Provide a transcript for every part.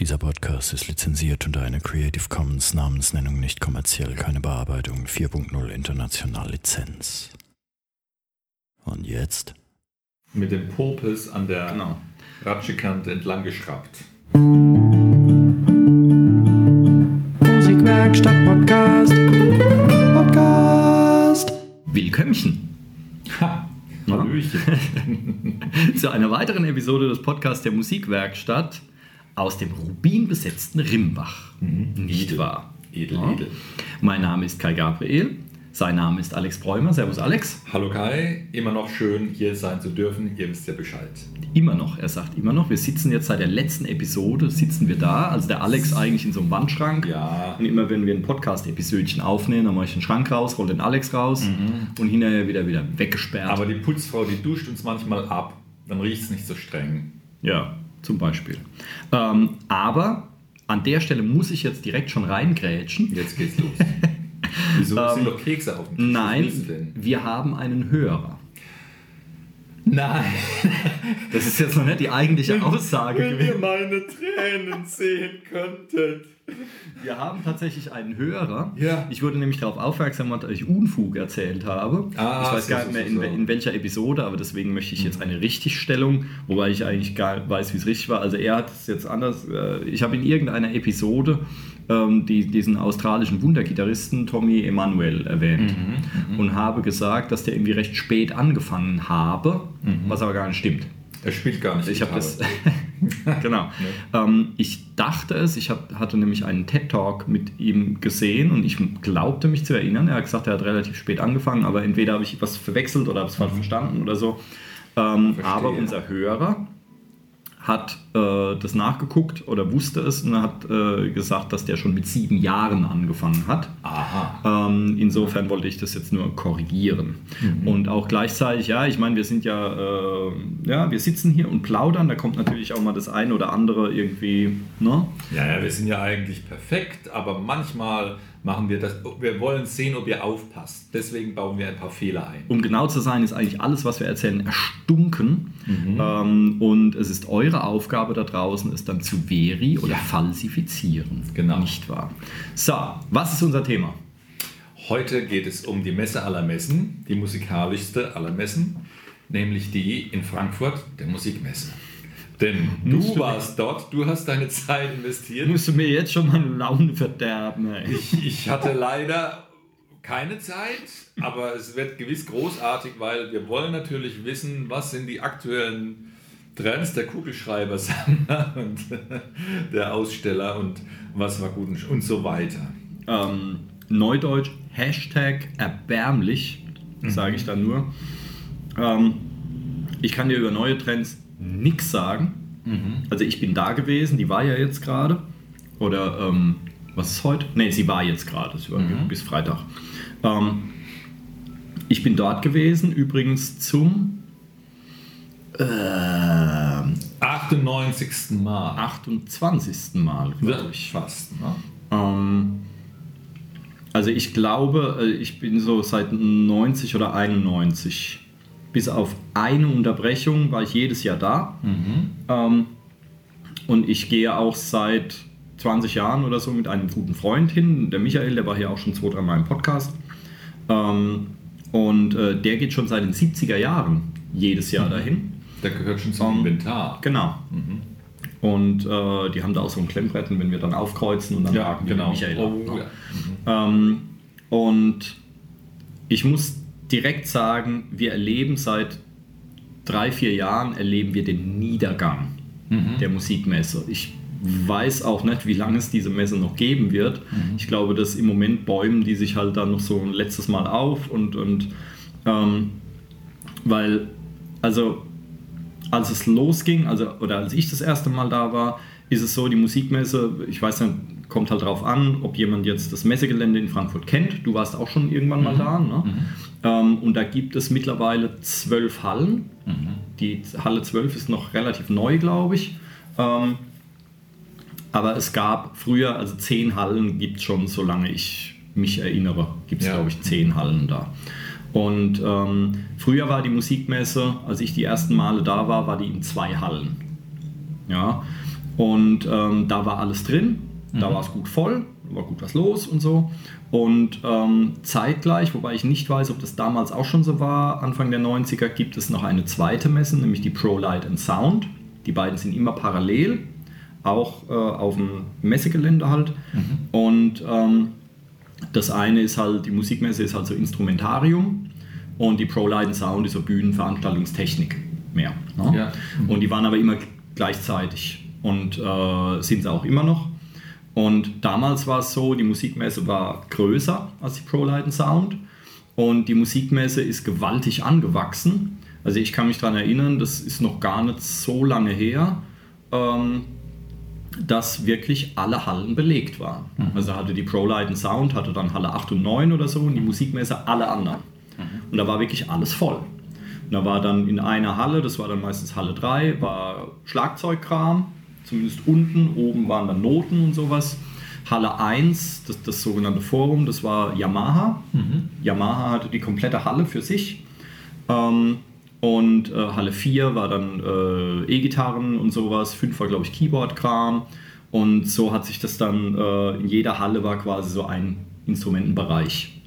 Dieser Podcast ist lizenziert unter einer Creative Commons Namensnennung nicht kommerziell, keine Bearbeitung 4.0 international Lizenz. Und jetzt? Mit dem Popels an der Genau. Ratschekante entlang geschraubt. Musikwerkstatt Podcast. Podcast. Willkömmchen Ha! Ja. Hallöchen. zu einer weiteren Episode des Podcasts der Musikwerkstatt aus dem rubinbesetzten Rimbach. Nicht wahr? Edel, Ja. edel. Mein Name ist Kai Gabriel. Sein Name ist Alex Bräumer. Servus Alex. Hallo Kai, immer noch schön hier sein zu dürfen. Ihr wisst ja Bescheid. Immer noch, er sagt immer noch. Wir sitzen jetzt seit der letzten Episode, sitzen wir da. Also der Alex eigentlich in so einem Wandschrank. Ja. Und immer wenn wir ein Podcast-Episödchen aufnehmen, dann mache ich den Schrank raus, roll den Alex raus und hinterher wieder, wieder weggesperrt. Aber die Putzfrau, die duscht uns manchmal ab. Dann riecht es nicht so streng. Ja, zum Beispiel. Ähm, aber an der Stelle muss ich jetzt direkt schon reingrätschen. Jetzt geht's los. Wieso sind doch Kekse auf dem Tisch? Nein, wir haben einen Hörer. Nein. Das ist jetzt noch nicht die eigentliche Aussage Wenn gewesen. ihr meine Tränen sehen könntet. Wir haben tatsächlich einen Hörer. Ja. Ich wurde nämlich darauf aufmerksam, dass ich Unfug erzählt habe. Ah, ich weiß so, gar nicht mehr, so, in, so. in welcher Episode, aber deswegen möchte ich jetzt eine Richtigstellung, wobei ich eigentlich gar nicht weiß, wie es richtig war. Also er hat es jetzt anders. äh, Ich habe in irgendeiner Episode ähm, die, diesen australischen Wundergitarristen Tommy Emanuel erwähnt Mhm, und habe gesagt, dass der irgendwie recht spät angefangen habe, was aber gar nicht stimmt. Er spielt gar nicht. Ich habe das. genau. Ähm, ich dachte es, ich hab, hatte nämlich einen TED-Talk mit ihm gesehen und ich glaubte mich zu erinnern. Er hat gesagt, er hat relativ spät angefangen, aber entweder habe ich was verwechselt oder habe es falsch verstanden oder so. Ähm, aber unser Hörer hat äh, das nachgeguckt oder wusste es und hat äh, gesagt, dass der schon mit sieben Jahren angefangen hat. Aha. Ähm, insofern wollte ich das jetzt nur korrigieren. Und auch gleichzeitig, ja, ich meine, wir sind ja, äh, ja, wir sitzen hier und plaudern, da kommt natürlich auch mal das eine oder andere irgendwie, ne? Ja, ja, wir sind ja eigentlich perfekt, aber manchmal machen wir das. Wir wollen sehen, ob ihr aufpasst. Deswegen bauen wir ein paar Fehler ein. Um genau zu sein, ist eigentlich alles, was wir erzählen, erstunken. Ähm, und es ist eure Aufgabe da draußen, es dann zu veri oder Ja. falsifizieren. Genau. Nicht wahr? So, was ist unser Thema? Heute geht es um die Messe aller Messen, die musikalischste aller Messen, nämlich die in Frankfurt, der Musikmesse. Denn du warst dort, du hast deine Zeit investiert. Musst du mir jetzt schon mal Laune verderben, ey. Ich, ich hatte leider keine Zeit, aber es wird gewiss großartig, weil wir wollen natürlich wissen, was sind die aktuellen Trends der Kugelschreiber-Sammler und der Aussteller und was war gut und- und so weiter. ähm, Neudeutsch, Hashtag erbärmlich, sage ich dann nur. Ähm, ich kann dir über neue Trends nichts sagen. Also ich bin da gewesen, die war ja jetzt gerade. Oder ähm, was ist heute? Ne, sie war jetzt gerade, war bis Freitag. Ähm, ich bin dort gewesen, übrigens zum ähm, 98. Mal. 28. Mal, glaube ich. Fast. Ne? Ähm, also ich glaube, äh, ich bin so seit 90 oder 91. Bis auf eine Unterbrechung war ich jedes Jahr da. Ähm, und ich gehe auch seit 20 Jahren oder so mit einem guten Freund hin. Der Michael, der war hier auch schon zwei, drei Mal im Podcast. Ähm, und äh, der geht schon seit den 70er Jahren jedes Jahr dahin. Der gehört schon zum Um, Inventar. Genau. Und äh, die haben da auch so ein Klemmbrett, wenn wir dann aufkreuzen und dann Ja, haken wir genau. Michael Oh, ab. ja. Ähm, und ich muss direkt sagen, wir erleben seit drei, vier Jahren erleben wir den Niedergang der Musikmesse. Ich weiß auch nicht, wie lange es diese Messe noch geben wird. Ich glaube, dass im Moment bäumen die sich halt dann noch so ein letztes Mal auf und, und ähm, weil, also als es losging, also oder als ich das erste Mal da war, ist es so, die Musikmesse, ich weiß nicht, kommt halt drauf an, ob jemand jetzt das Messegelände in Frankfurt kennt. Du warst auch schon irgendwann mal da, ne? Ähm, und da gibt es mittlerweile zwölf Hallen. Die Halle 12 ist noch relativ neu, glaube ich. Ähm, aber es gab früher, also zehn Hallen gibt es schon, solange ich mich erinnere, gibt es, Ja. glaube ich, zehn Hallen da. Und ähm, früher war die Musikmesse, als ich die ersten Male da war, war die in zwei Hallen. Ja. Und ähm, da war alles drin, da war es gut voll, war gut was los und so. Und ähm, zeitgleich, wobei ich nicht weiß, ob das damals auch schon so war, Anfang der 90er gibt es noch eine zweite Messe, nämlich die Pro Light and Sound. Die beiden sind immer parallel, auch äh, auf dem Messegelände halt. Und ähm, das eine ist halt, die Musikmesse ist halt so Instrumentarium und die Pro Light and Sound ist so Bühnenveranstaltungstechnik mehr. Ne? Ja. Und die waren aber immer gleichzeitig und äh, sind sie auch immer noch. Und damals war es so, die Musikmesse war größer als die Pro Light and Sound und die Musikmesse ist gewaltig angewachsen. Also ich kann mich daran erinnern, das ist noch gar nicht so lange her, ähm, dass wirklich alle Hallen belegt waren. Also hatte die Pro Light and Sound, hatte dann Halle 8 und 9 oder so und die Musikmesse alle anderen. Und da war wirklich alles voll. Und da war dann in einer Halle, das war dann meistens Halle 3, war Schlagzeugkram, zumindest unten, oben waren dann Noten und sowas. Halle 1, das, das sogenannte Forum, das war Yamaha. Yamaha hatte die komplette Halle für sich. Ähm, und äh, Halle 4 war dann äh, E-Gitarren und sowas. 5 war, glaube ich, Keyboard-Kram. Und so hat sich das dann, äh, in jeder Halle war quasi so ein Instrumentenbereich.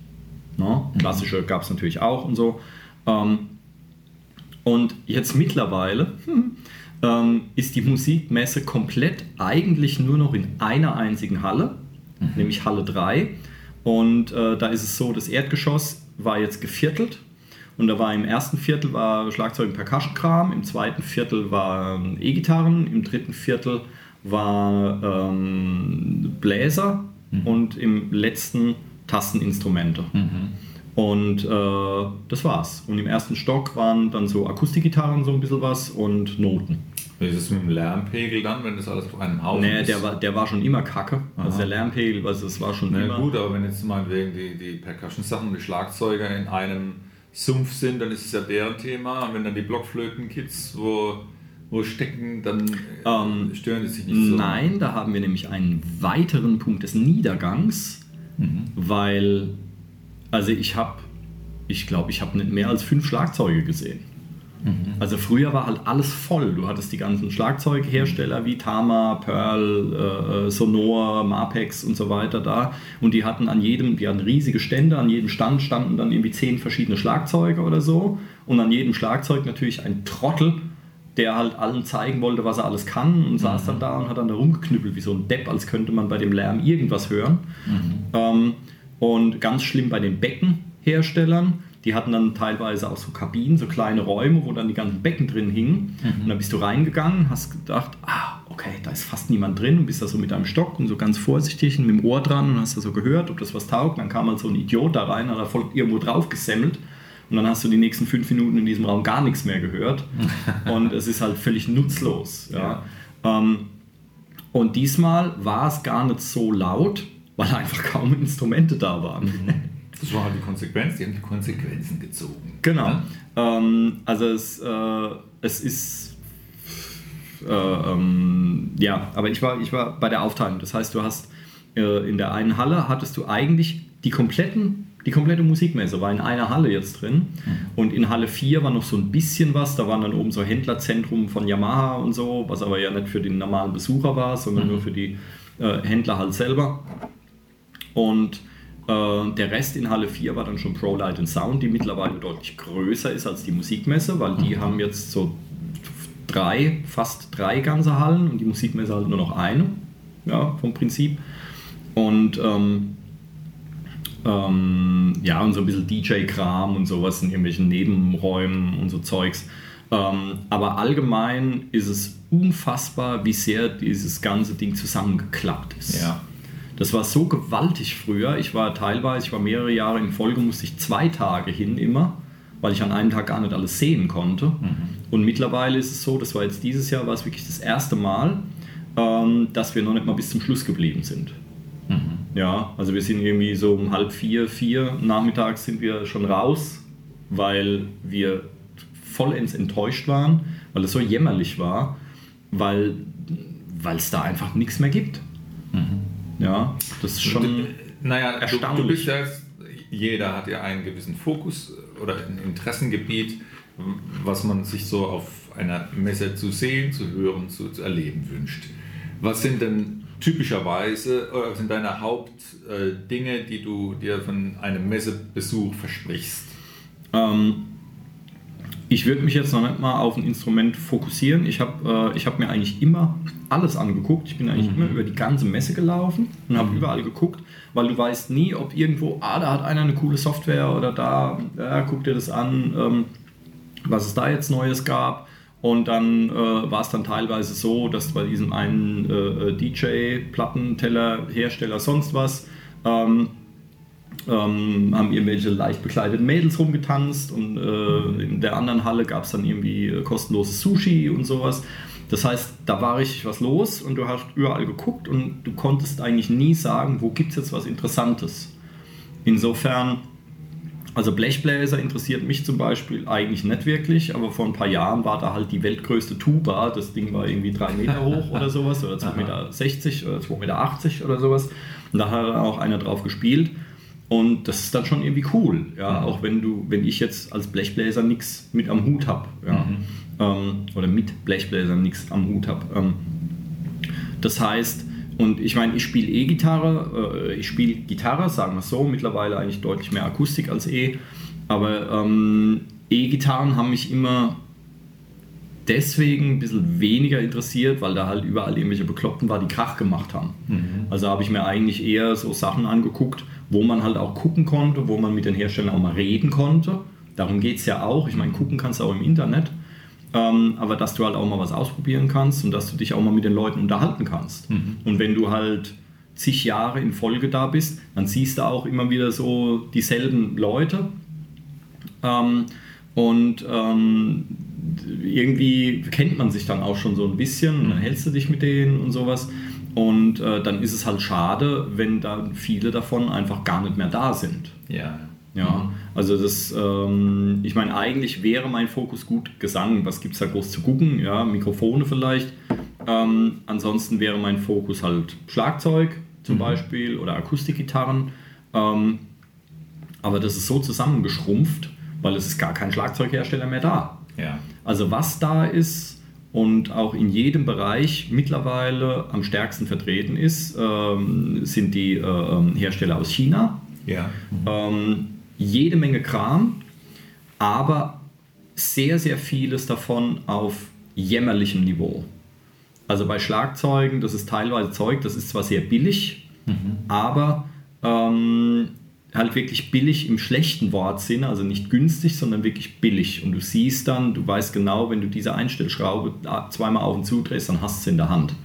Ne? Klassische gab es natürlich auch und so. Ähm, und jetzt mittlerweile hm, ähm, ist die Musikmesse komplett eigentlich nur noch in einer einzigen Halle, nämlich Halle 3. Und äh, da ist es so, das Erdgeschoss war jetzt geviertelt. Und da war im ersten Viertel war Schlagzeug und Percussion-Kram, im zweiten Viertel waren E-Gitarren, im dritten Viertel war ähm, Bläser und im letzten Tasteninstrumente. Und äh, das war's. Und im ersten Stock waren dann so Akustikgitarren so ein bisschen was und Noten. Wie ist es mit dem Lärmpegel dann, wenn das alles auf einem Haufen Nee, ist? der war, der war schon immer kacke. Also Aha. der Lärmpegel, also es war schon Na immer. gut, aber wenn jetzt meinetwegen die, die Percussion-Sachen, die Schlagzeuger in einem Sumpf sind, dann ist es ja deren Thema. Und wenn dann die Blockflöten-Kids wo, wo stecken, dann äh, Ähm, stören die sich nicht so. Nein, da haben wir nämlich einen weiteren Punkt des Niedergangs, weil, also ich habe, ich glaube, ich habe nicht mehr als fünf Schlagzeuge gesehen. Also früher war halt alles voll. Du hattest die ganzen Schlagzeughersteller wie Tama, Pearl, äh, Sonor, Marpex und so weiter da. Und die hatten an jedem, die hatten riesige Stände, an jedem Stand standen dann irgendwie zehn verschiedene Schlagzeuge oder so. Und an jedem Schlagzeug natürlich ein Trottel, der halt allen zeigen wollte, was er alles kann und saß dann da und hat dann da rumgeknüppelt wie so ein Depp, als könnte man bei dem Lärm irgendwas hören. Ähm, und ganz schlimm bei den Beckenherstellern, die hatten dann teilweise auch so Kabinen, so kleine Räume, wo dann die ganzen Becken drin hingen. Und dann bist du reingegangen, hast gedacht, ah, okay, da ist fast niemand drin und bist da so mit deinem Stock und so ganz vorsichtig und mit dem Ohr dran und hast da so gehört, ob das was taugt. Dann kam halt so ein Idiot da rein, hat da voll irgendwo drauf gesemmelt. Und dann hast du die nächsten fünf Minuten in diesem Raum gar nichts mehr gehört. und es ist halt völlig nutzlos. Ja. Ähm, und diesmal war es gar nicht so laut, weil einfach kaum Instrumente da waren. Das war halt die Konsequenz, die haben die Konsequenzen gezogen. Genau. Ja? Ähm, also es, äh, es ist äh, ähm, ja, aber ich war, ich war bei der Aufteilung. Das heißt, du hast äh, in der einen Halle hattest du eigentlich die kompletten die komplette Musikmesse war in einer Halle jetzt drin und in Halle 4 war noch so ein bisschen was, da waren dann oben so Händlerzentrum von Yamaha und so, was aber ja nicht für den normalen Besucher war, sondern nur für die äh, Händler halt selber. Und der Rest in Halle 4 war dann schon Pro Light and Sound, die mittlerweile deutlich größer ist als die Musikmesse, weil die haben jetzt so drei, fast drei ganze Hallen und die Musikmesse halt nur noch eine, ja, vom Prinzip. Und ähm, ähm, ja, und so ein bisschen DJ-Kram und sowas in irgendwelchen Nebenräumen und so Zeugs. Ähm, aber allgemein ist es unfassbar, wie sehr dieses ganze Ding zusammengeklappt ist. Ja. Das war so gewaltig früher. Ich war teilweise, ich war mehrere Jahre in Folge, musste ich zwei Tage hin immer, weil ich an einem Tag gar nicht alles sehen konnte. Und mittlerweile ist es so, das war jetzt dieses Jahr, war es wirklich das erste Mal, ähm, dass wir noch nicht mal bis zum Schluss geblieben sind. Ja, also wir sind irgendwie so um halb vier, vier nachmittags sind wir schon raus, weil wir vollends enttäuscht waren, weil es so jämmerlich war, weil weil es da einfach nichts mehr gibt. Ja, das ist schon. Du- naja, du, du erstaunlich. bist ja, jeder hat ja einen gewissen Fokus oder ein Interessengebiet, was man sich so auf einer Messe zu sehen, zu hören, zu, zu erleben wünscht. Was sind denn typischerweise, oder was sind deine Hauptdinge, äh, die du dir von einem Messebesuch versprichst? Ähm, ich würde mich jetzt noch nicht mal auf ein Instrument fokussieren. Ich habe äh, hab mir eigentlich immer alles angeguckt. Ich bin eigentlich mhm. immer über die ganze Messe gelaufen und habe mhm. überall geguckt, weil du weißt nie, ob irgendwo, ah, da hat einer eine coole Software oder da, ja, guck dir das an, ähm, was es da jetzt Neues gab. Und dann äh, war es dann teilweise so, dass bei diesem einen äh, äh DJ, Plattenteller, Hersteller, sonst was, ähm, ähm, haben irgendwelche leicht bekleideten Mädels rumgetanzt und äh, in der anderen Halle gab es dann irgendwie äh, kostenloses Sushi und sowas. Das heißt, da war richtig was los und du hast überall geguckt und du konntest eigentlich nie sagen, wo gibt es jetzt was Interessantes. Insofern, also Blechbläser interessiert mich zum Beispiel eigentlich nicht wirklich, aber vor ein paar Jahren war da halt die weltgrößte Tuba. Das Ding war irgendwie drei Meter hoch oder sowas, oder 2,60 Meter oder 2,80 Meter oder sowas. Und da hat auch einer drauf gespielt. Und das ist dann schon irgendwie cool, ja, mhm. auch wenn du, wenn ich jetzt als Blechbläser nichts mit am Hut habe, ja, mhm. ähm, oder mit Blechbläsern nichts am Hut habe. Ähm, das heißt, und ich meine, ich spiele E-Gitarre, äh, ich spiele Gitarre, sagen wir so, mittlerweile eigentlich deutlich mehr Akustik als E, aber ähm, E-Gitarren haben mich immer deswegen ein bisschen weniger interessiert, weil da halt überall irgendwelche Bekloppten war, die Krach gemacht haben. Mhm. Also habe ich mir eigentlich eher so Sachen angeguckt, wo man halt auch gucken konnte, wo man mit den Herstellern auch mal reden konnte. Darum geht es ja auch. Ich meine, gucken kannst du auch im Internet. Ähm, aber dass du halt auch mal was ausprobieren kannst und dass du dich auch mal mit den Leuten unterhalten kannst. Mhm. Und wenn du halt zig Jahre in Folge da bist, dann siehst du auch immer wieder so dieselben Leute. Ähm, und ähm, irgendwie kennt man sich dann auch schon so ein bisschen und dann mhm. hältst du dich mit denen und sowas. Und äh, dann ist es halt schade, wenn dann viele davon einfach gar nicht mehr da sind. Ja. Ja, mhm. also das, ähm, ich meine, eigentlich wäre mein Fokus gut Gesang. Was gibt es da groß zu gucken? Ja, Mikrofone vielleicht. Ähm, ansonsten wäre mein Fokus halt Schlagzeug zum mhm. Beispiel oder Akustikgitarren. Ähm, aber das ist so zusammengeschrumpft, weil es ist gar kein Schlagzeughersteller mehr da. Ja. Also was da ist, und auch in jedem Bereich mittlerweile am stärksten vertreten ist, ähm, sind die äh, ähm, Hersteller aus China. Ja. Mhm. Ähm, jede Menge Kram, aber sehr, sehr vieles davon auf jämmerlichem Niveau. Also bei Schlagzeugen, das ist teilweise Zeug, das ist zwar sehr billig, mhm. aber ähm, halt wirklich billig im schlechten Wortsinn, also nicht günstig, sondern wirklich billig. Und du siehst dann, du weißt genau, wenn du diese Einstellschraube zweimal auf und zu drehst, dann hast du es in der Hand.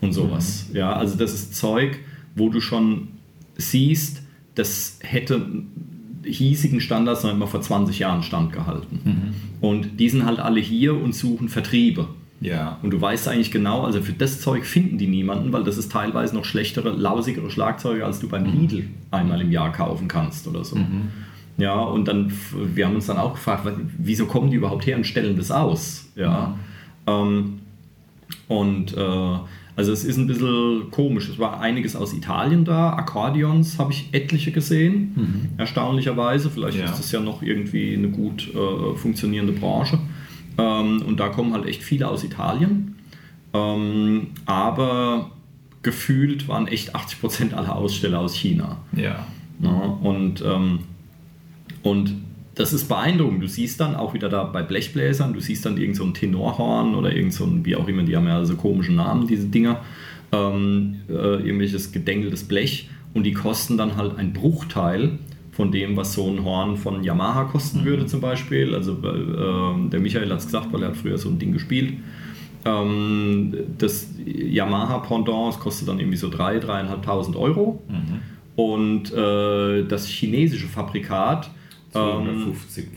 Und sowas. Mhm. Ja, also das ist Zeug, wo du schon siehst, das hätte hiesigen Standards noch immer vor 20 Jahren standgehalten. Mhm. Und die sind halt alle hier und suchen Vertriebe. Ja. Und du weißt eigentlich genau, also für das Zeug finden die niemanden, weil das ist teilweise noch schlechtere, lausigere Schlagzeuge, als du beim mhm. Lidl einmal im Jahr kaufen kannst oder so. Mhm. Ja, und dann, wir haben uns dann auch gefragt, wieso kommen die überhaupt her und stellen das aus? Ja. Mhm. Ähm, und äh, also es ist ein bisschen komisch. Es war einiges aus Italien da. Akkordeons habe ich etliche gesehen, mhm. erstaunlicherweise. Vielleicht ja. ist das ja noch irgendwie eine gut äh, funktionierende Branche. Ähm, und da kommen halt echt viele aus Italien. Ähm, aber gefühlt waren echt 80% aller Aussteller aus China. Ja. ja und, ähm, und das ist beeindruckend. Du siehst dann auch wieder da bei Blechbläsern, du siehst dann irgend so ein Tenorhorn oder irgend so ein, wie auch immer, die haben ja so komische Namen, diese Dinger, ähm, äh, irgendwelches gedengeltes Blech und die kosten dann halt ein Bruchteil von dem, was so ein Horn von Yamaha kosten würde mhm. zum Beispiel. Also äh, der Michael hat es gesagt, weil er hat früher so ein Ding gespielt. Ähm, das Yamaha Pendant kostet dann irgendwie so 3.000, 3.500 Euro. Mhm. Und äh, das chinesische Fabrikat 250. Ähm,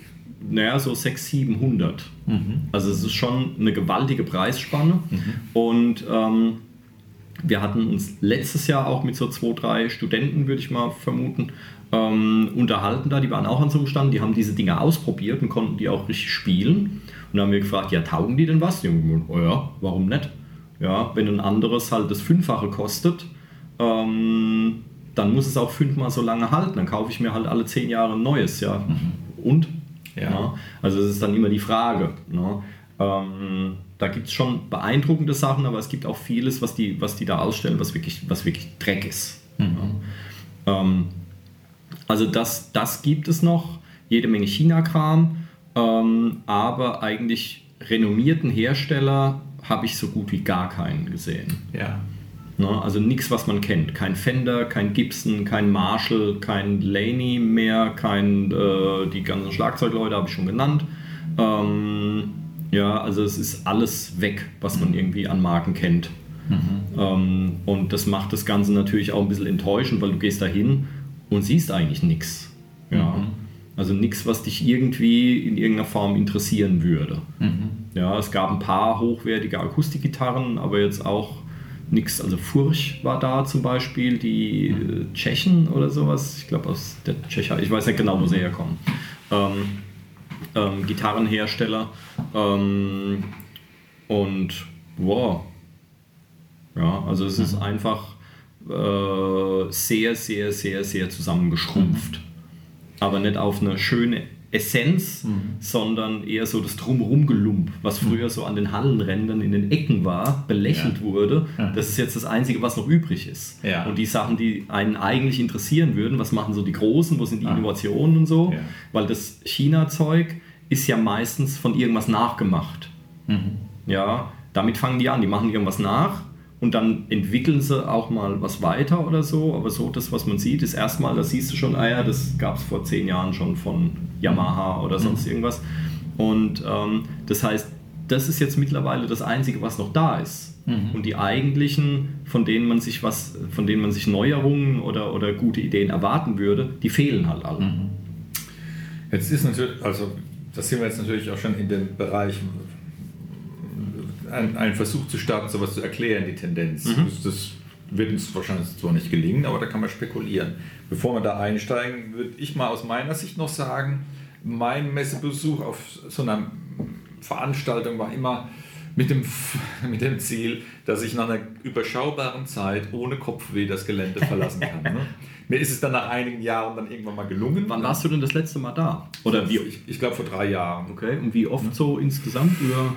naja, so 600, 700. Mhm. Also es ist schon eine gewaltige Preisspanne. Mhm. Und ähm, wir hatten uns letztes Jahr auch mit so zwei, drei Studenten, würde ich mal vermuten, ähm, unterhalten da, die waren auch an so einem Stand, die haben diese Dinge ausprobiert und konnten die auch richtig spielen. Und dann haben wir gefragt, ja, taugen die denn was? Die haben gesagt, oh ja, warum nicht? Ja, wenn ein anderes halt das Fünffache kostet, ähm, dann muss es auch fünfmal so lange halten. Dann kaufe ich mir halt alle zehn Jahre ein neues, ja. Mhm. Und? Ja. ja. Also es ist dann immer die Frage. Ne? Ähm, da gibt es schon beeindruckende Sachen, aber es gibt auch vieles, was die, was die da ausstellen, was wirklich, was wirklich Dreck ist. Mhm. Ja. Ähm, also das, das gibt es noch, jede Menge China-Kram, ähm, aber eigentlich renommierten Hersteller habe ich so gut wie gar keinen gesehen. Ja. Ne? Also nichts, was man kennt. Kein Fender, kein Gibson, kein Marshall, kein Laney mehr, kein, äh, die ganzen Schlagzeugleute habe ich schon genannt. Ähm, ja, also es ist alles weg, was man irgendwie an Marken kennt. Mhm. Ähm, und das macht das Ganze natürlich auch ein bisschen enttäuschend, weil du gehst da hin und siehst eigentlich nichts. Ja. Mhm. Also nichts, was dich irgendwie in irgendeiner Form interessieren würde. Mhm. Ja, es gab ein paar hochwertige Akustikgitarren, aber jetzt auch nichts. Also Furch war da zum Beispiel, die mhm. Äh, Tschechen oder sowas. Ich glaube aus der Tschechei. Ich weiß nicht genau, wo sie herkommen. Ähm, ähm, Gitarrenhersteller. Ähm, und wow. Ja, also es ist mhm. einfach äh, sehr, sehr, sehr, sehr zusammengeschrumpft. Mhm. Aber nicht auf eine schöne Essenz, mhm. sondern eher so das Drumherum-Gelump, was mhm. früher so an den Hallenrändern in den Ecken war, belächelt ja. wurde. Ja. Das ist jetzt das Einzige, was noch übrig ist. Ja. Und die Sachen, die einen eigentlich interessieren würden, was machen so die Großen, wo sind die ah. Innovationen und so, weil das China-Zeug ist ja meistens von irgendwas nachgemacht. Mhm. Ja, damit fangen die an, die machen irgendwas nach und dann entwickeln sie auch mal was weiter oder so. Aber so das, was man sieht, ist erstmal, da siehst du schon, ah ja, das gab es vor zehn Jahren schon von Yamaha oder sonst mhm. irgendwas. Und ähm, das heißt, das ist jetzt mittlerweile das Einzige, was noch da ist. Mhm. Und die eigentlichen, von denen man sich was, von denen man sich Neuerungen oder, oder gute Ideen erwarten würde, die fehlen halt alle. Mhm. Jetzt ist natürlich, also das sind wir jetzt natürlich auch schon in dem Bereich, ein, ein Versuch zu starten, sowas zu erklären, die Tendenz. Mhm. Das, wird uns wahrscheinlich zwar nicht gelingen, aber da kann man spekulieren. Bevor wir da einsteigen, würde ich mal aus meiner Sicht noch sagen, mein Messebesuch auf so einer Veranstaltung war immer mit dem, mit dem Ziel, dass ich nach einer überschaubaren Zeit ohne Kopfweh das Gelände verlassen kann. Ne? Mir ist es dann nach einigen Jahren dann irgendwann mal gelungen. Wann warst du denn das letzte Mal da? Oder wie? Ich, ich glaube vor drei Jahren. Okay, und wie oft so insgesamt? Über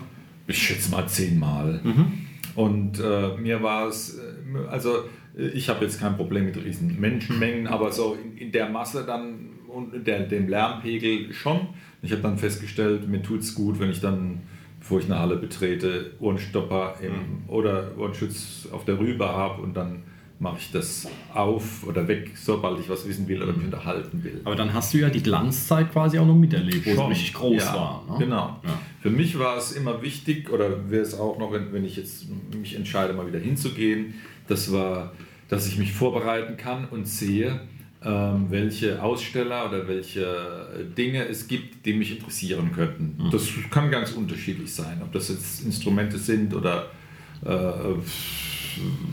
ich schätze mal zehnmal. Mhm. Und äh, mir war es, äh, also ich habe jetzt kein Problem mit riesen Menschenmengen, aber so in, in der Masse dann und der, dem Lärmpegel schon. Ich habe dann festgestellt, mir tut es gut, wenn ich dann, bevor ich eine Halle betrete, Ohrenstopper im, mhm. oder Ohrenschutz auf der Rübe habe und dann mache ich das auf oder weg, sobald ich was wissen will oder mich unterhalten will. Aber dann hast du ja die Glanzzeit quasi auch noch miterlebt, wo Schon. es richtig groß ja, war. Ne? Genau. Ja. Für mich war es immer wichtig, oder wäre es auch noch, wenn, wenn ich jetzt mich entscheide, mal wieder hinzugehen, das war, dass ich mich vorbereiten kann und sehe, ähm, welche Aussteller oder welche Dinge es gibt, die mich interessieren könnten. Mhm. Das kann ganz unterschiedlich sein, ob das jetzt Instrumente sind oder äh,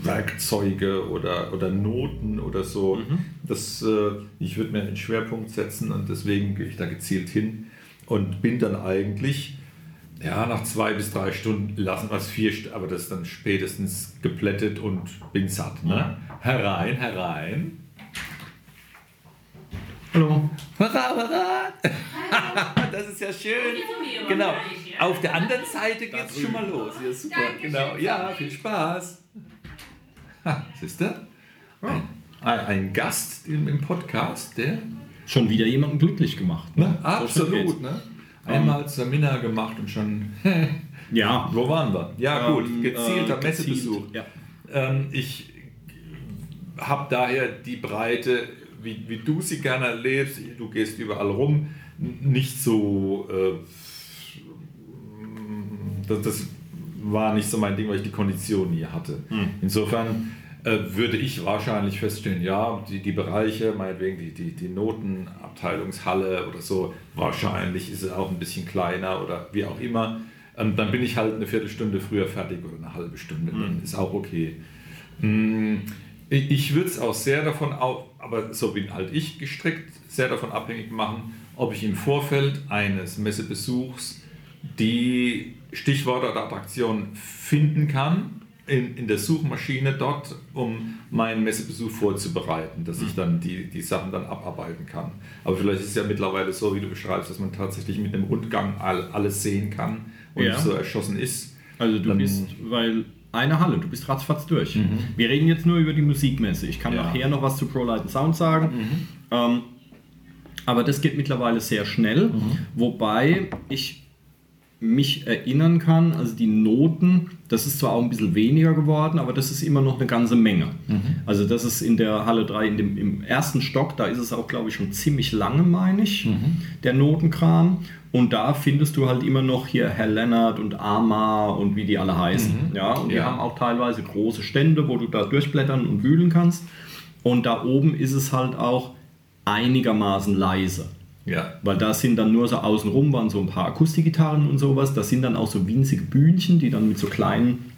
Werkzeuge oder, oder Noten oder so. Mhm. Das, äh, ich würde mir einen Schwerpunkt setzen und deswegen gehe ich da gezielt hin und bin dann eigentlich ja, nach zwei bis drei Stunden lassen wir es vier, aber das ist dann spätestens geplättet und bin satt. Ne? Herein, herein. Hallo. Hurra, hurra! das ist ja schön. Genau. Auf der anderen Seite geht es schon mal los. Ja, super. Genau. Ja, viel Spaß. Siehst du? Ein, ein, Gast im, im, Podcast, der. Schon wieder jemanden glücklich gemacht. Ne? Ne? Absolut. Ne? Einmal zur Minna gemacht und schon. ja. Wo waren wir? Ja, gut. Ähm, gezielter äh, Messebesuch. Ja. Ähm, ich habe daher die Breite, wie, wie du sie gerne erlebst, du gehst überall rum, nicht so. Äh, das, das war nicht so mein Ding, weil ich die Kondition nie hatte. Hm. Insofern äh, würde ich wahrscheinlich feststellen, ja, die, die Bereiche, meinetwegen die, die, die Notenabteilungshalle oder so, wahrscheinlich ist es auch ein bisschen kleiner oder wie auch immer. Ähm, dann bin ich halt eine Viertelstunde früher fertig oder eine halbe Stunde, dann hm. ist auch okay. Hm, ich würde es auch sehr davon, aber so bin halt ich gestrickt, sehr davon abhängig machen, ob ich im Vorfeld eines Messebesuchs die Stichworte oder Attraktionen finden kann in, in der Suchmaschine dort, um meinen Messebesuch vorzubereiten, dass ich dann die, die Sachen dann abarbeiten kann. Aber vielleicht ist es ja mittlerweile so, wie du beschreibst, dass man tatsächlich mit einem Rundgang all, alles sehen kann und ja. so erschossen ist. Also du Dann- bist, weil eine Halle, du bist ratzfatz durch. Wir reden jetzt nur über die Musikmesse. Ich kann Ja. nachher noch was zu Pro Light and Sound sagen. Ähm, aber das geht mittlerweile sehr schnell, wobei ich mich erinnern kann, also die Noten, das ist zwar auch ein bisschen weniger geworden, aber das ist immer noch eine ganze Menge. Also das ist in der Halle 3, in dem, im ersten Stock, da ist es auch, glaube ich, schon ziemlich lange, meine ich, der Notenkram. Und da findest du halt immer noch hier Herr Lennart und Ama und wie die alle heißen. Ja, und die Ja. haben auch teilweise große Stände, wo du da durchblättern und wühlen kannst. Und da oben ist es halt auch einigermaßen leise. Ja. Weil da sind dann nur so außenrum waren so ein paar Akustikgitarren und sowas. Das sind dann auch so winzige Bühnchen, die dann mit so kleinen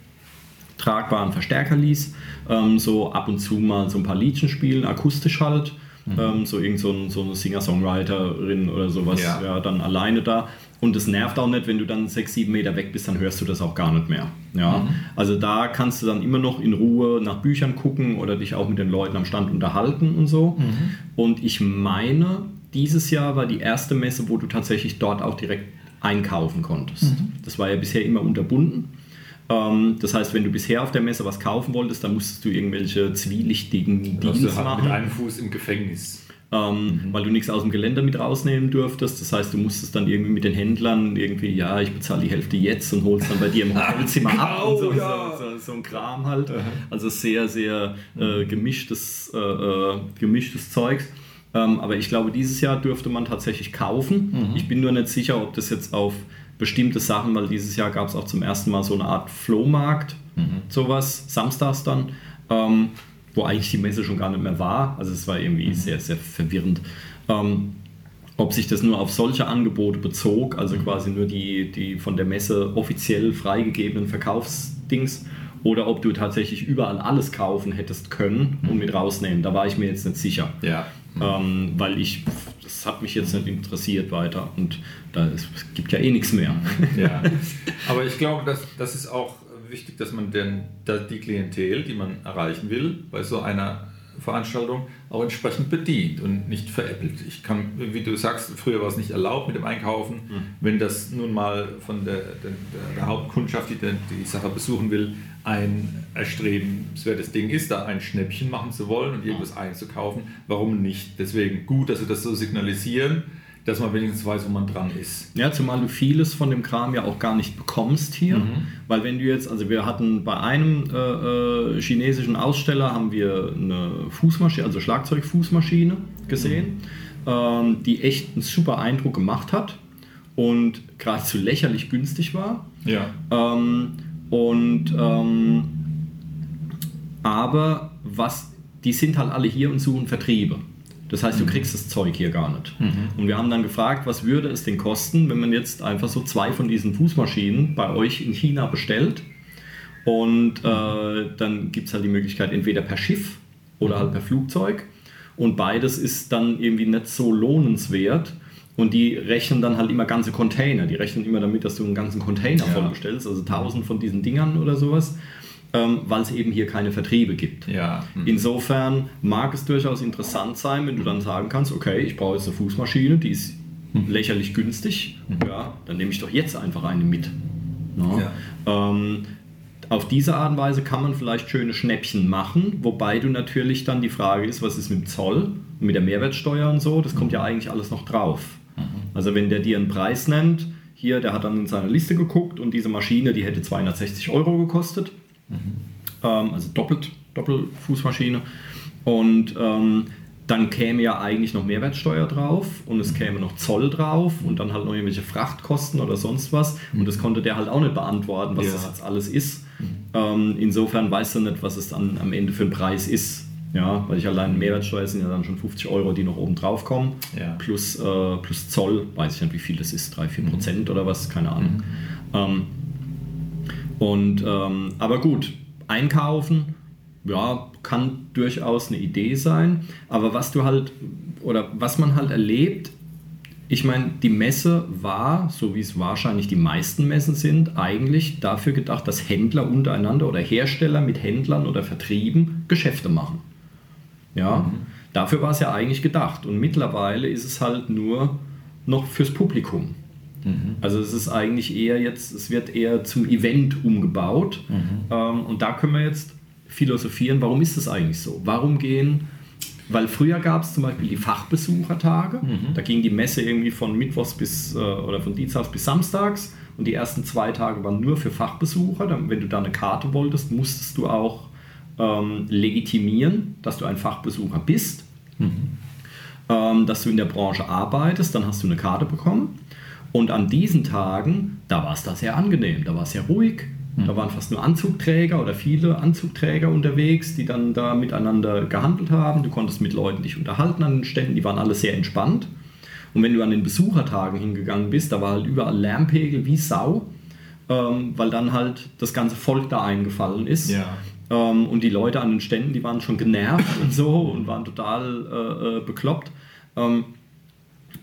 tragbaren Verstärkerlis ähm, so ab und zu mal so ein paar Liedchen spielen, akustisch halt. Ähm, so irgend so, ein, so eine Singer-Songwriterin oder sowas, ja. Ja. dann alleine da. Und es nervt auch nicht, wenn du dann sechs, sieben Meter weg bist, dann hörst du das auch gar nicht mehr. Ja? Also da kannst du dann immer noch in Ruhe nach Büchern gucken oder dich auch mit den Leuten am Stand unterhalten und so. Und ich meine, dieses Jahr war die erste Messe, wo du tatsächlich dort auch direkt einkaufen konntest. Das war ja bisher immer unterbunden. Ähm, das heißt, wenn du bisher auf der Messe was kaufen wolltest, dann musstest du irgendwelche zwielichtigen Du Deals halt machen mit einem Fuß im Gefängnis. ähm, weil du nichts aus dem Geländer mit rausnehmen dürftest. Das heißt, du musstest dann irgendwie mit den Händlern irgendwie, ja, ich bezahle die Hälfte jetzt und holst dann bei dir im Hotelzimmer ab und so, Genau, ja. so, so, so ein Kram halt. Also sehr, sehr äh, gemischtes, äh, äh, gemischtes Zeugs. Ähm, aber ich glaube, dieses Jahr dürfte man tatsächlich kaufen. Ich bin nur nicht sicher, ob das jetzt auf bestimmte Sachen, weil dieses Jahr gab es auch zum ersten Mal so eine Art Flohmarkt, sowas, samstags dann. Ähm, wo eigentlich die Messe schon gar nicht mehr war. Also es war irgendwie sehr, sehr verwirrend. Ähm, ob sich das nur auf solche Angebote bezog, also quasi nur die, die von der Messe offiziell freigegebenen Verkaufsdings, oder ob du tatsächlich überall alles kaufen hättest können und mit rausnehmen. Da war ich mir jetzt nicht sicher. Ja. Ähm, weil ich, das hat mich jetzt nicht interessiert weiter und da es gibt ja eh nichts mehr. Ja. Aber ich glaube, dass, das ist auch wichtig, dass man denn, dass die Klientel, die man erreichen will, bei so einer Veranstaltung auch entsprechend bedient und nicht veräppelt. Ich kann, wie du sagst, früher war es nicht erlaubt mit dem Einkaufen. Wenn das nun mal von der, der, der Hauptkundschaft, die den- die Sache besuchen will, ein erstrebenswertes Ding ist, da ein Schnäppchen machen zu wollen und irgendwas einzukaufen, warum nicht? Deswegen gut, dass sie das so signalisieren, dass man wenigstens weiß, wo man dran ist. Ja, zumal du vieles von dem Kram ja auch gar nicht bekommst hier. Weil wenn du jetzt, also wir hatten bei einem äh, äh, chinesischen Aussteller haben wir eine Fußmaschine, also Schlagzeugfußmaschine gesehen, ähm, die echt einen super Eindruck gemacht hat und geradezu lächerlich günstig war. Ja. Ähm, und ähm, aber was, die sind halt alle hier und suchen Vertriebe. Das heißt, du kriegst das Zeug hier gar nicht. Und wir haben dann gefragt, was würde es denn kosten, wenn man jetzt einfach so zwei von diesen Fußmaschinen bei euch in China bestellt. Und äh, dann gibt es halt die Möglichkeit, entweder per Schiff oder halt per Flugzeug. Und beides ist dann irgendwie nicht so lohnenswert. Und die rechnen dann halt immer ganze Container. Die rechnen immer damit, dass du einen ganzen Container Ja. voll bestellst, also tausend von diesen Dingern oder sowas, ähm, weil es eben hier keine Vertriebe gibt. Ja. Insofern mag es durchaus interessant sein, wenn du dann sagen kannst, okay, ich brauche jetzt eine Fußmaschine, die ist lächerlich günstig, ja, dann nehme ich doch jetzt einfach eine mit. Ja. Ähm, auf diese Art und Weise kann man vielleicht schöne Schnäppchen machen, wobei du natürlich dann die Frage ist, was ist mit dem Zoll und mit der Mehrwertsteuer und so, das kommt ja eigentlich alles noch drauf. Also wenn der dir einen Preis nennt, hier, der hat dann in seiner Liste geguckt und diese Maschine, die hätte 260 Euro gekostet, ähm, also doppelt, Doppelfußmaschine. Und ähm, dann käme ja eigentlich noch Mehrwertsteuer drauf und es käme noch Zoll drauf und dann halt noch irgendwelche Frachtkosten oder sonst was. Und das konnte der halt auch nicht beantworten, was Ja. das jetzt alles ist. Ähm, insofern weiß er nicht, was es dann am Ende für ein Preis ist. Ja, weil ich allein Mehrwertsteuer sind ja dann schon 50 Euro, die noch oben drauf kommen. Ja. Plus, äh, plus Zoll, weiß ich nicht, wie viel das ist, 3, 4 Prozent oder was, keine Ahnung. Ähm, und, ähm, aber gut, einkaufen, ja, kann durchaus eine Idee sein. Aber was du halt, oder was man halt erlebt, ich meine, die Messe war, so wie es wahrscheinlich die meisten Messen sind, eigentlich dafür gedacht, dass Händler untereinander oder Hersteller mit Händlern oder Vertrieben Geschäfte machen. Ja, dafür war es ja eigentlich gedacht. Und mittlerweile ist es halt nur noch fürs Publikum. Mhm. Also es ist eigentlich eher jetzt, es wird eher zum Event umgebaut. Mhm. Ähm, und da können wir jetzt philosophieren, warum ist das eigentlich so? Warum gehen, weil früher gab es zum Beispiel die Fachbesuchertage, mhm. da ging die Messe irgendwie von Mittwochs bis, äh, oder von Dienstags bis Samstags und die ersten zwei Tage waren nur für Fachbesucher. Dann, wenn du da eine Karte wolltest, musstest du auch ähm, legitimieren, dass du ein Fachbesucher bist, mhm. ähm, dass du in der Branche arbeitest, dann hast du eine Karte bekommen. Und an diesen Tagen, da war es da sehr angenehm, da war es sehr ruhig, da waren fast nur Anzugträger oder viele Anzugträger unterwegs, die dann da miteinander gehandelt haben. Du konntest mit Leuten dich unterhalten an den Ständen, die waren alle sehr entspannt. Und wenn du an den Besuchertagen hingegangen bist, da war halt überall Lärmpegel wie Sau, ähm, weil dann halt das ganze Volk da eingefallen ist. Ja. Ähm, und die Leute an den Ständen, die waren schon genervt und so und waren total äh, äh bekloppt. Ähm,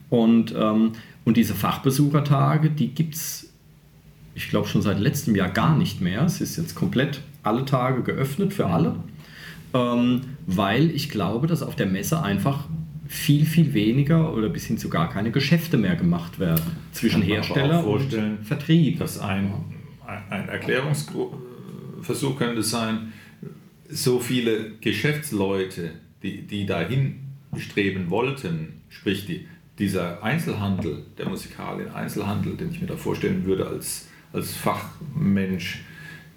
und, ähm, und diese Fachbesuchertage, die gibt es ich glaube, schon seit letztem Jahr gar nicht mehr. Es ist jetzt komplett alle Tage geöffnet für alle, ähm, weil ich glaube, dass auf der Messe einfach viel, viel weniger oder bis hin zu gar keine Geschäfte mehr gemacht werden zwischen Hersteller und Vertrieb. Dass ein, ein Erklärungsversuch könnte sein, so viele Geschäftsleute, die, die dahin streben wollten, sprich die, dieser Einzelhandel, der musikalische Einzelhandel, den ich mir da vorstellen würde als als Fachmensch,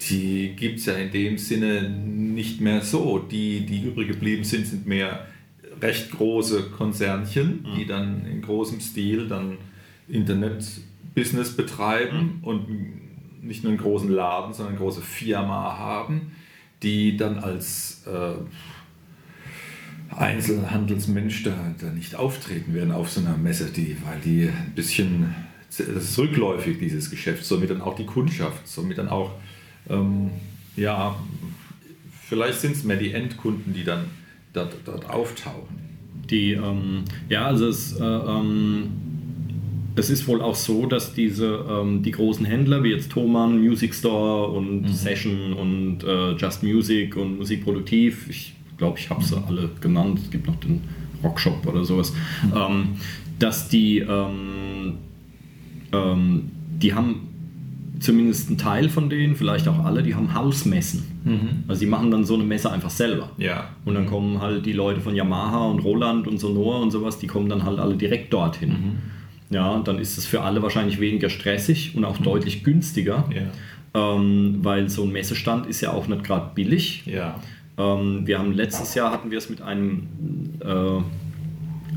die gibt es ja in dem Sinne nicht mehr so. Die, die übrig geblieben sind, sind mehr recht große Konzernchen, die mhm. dann in großem Stil dann Internet-Business betreiben mhm. und nicht nur einen großen Laden, sondern eine große Firma haben, die dann als äh, Einzelhandelsmensch da, da nicht auftreten werden auf so einer Messe, die, weil die ein bisschen das ist rückläufig, dieses Geschäft, somit dann auch die Kundschaft, somit dann auch, ähm, ja, vielleicht sind es mehr die Endkunden, die dann dort, dort auftauchen. Die, ähm, ja, also es, äh, ähm, es ist wohl auch so, dass diese, ähm, die großen Händler wie jetzt Thomann, Music Store und mhm. Session und äh, Just Music und Musikproduktiv, ich glaube, ich habe sie mhm. alle genannt, es gibt noch den Rockshop oder sowas, mhm. Ähm, dass die ähm, ähm, die haben zumindest ein Teil von denen, vielleicht auch alle, die haben Hausmessen. Mhm. Also die machen dann so eine Messe einfach selber. Ja. Und dann kommen halt die Leute von Yamaha und Roland und Sonor und sowas, die kommen dann halt alle direkt dorthin. Ja, dann ist es für alle wahrscheinlich weniger stressig und auch mhm. deutlich günstiger. Ja. Ähm, weil so ein Messestand ist ja auch nicht gerade billig. Ja. Ähm, wir haben letztes Jahr hatten wir es mit einem äh,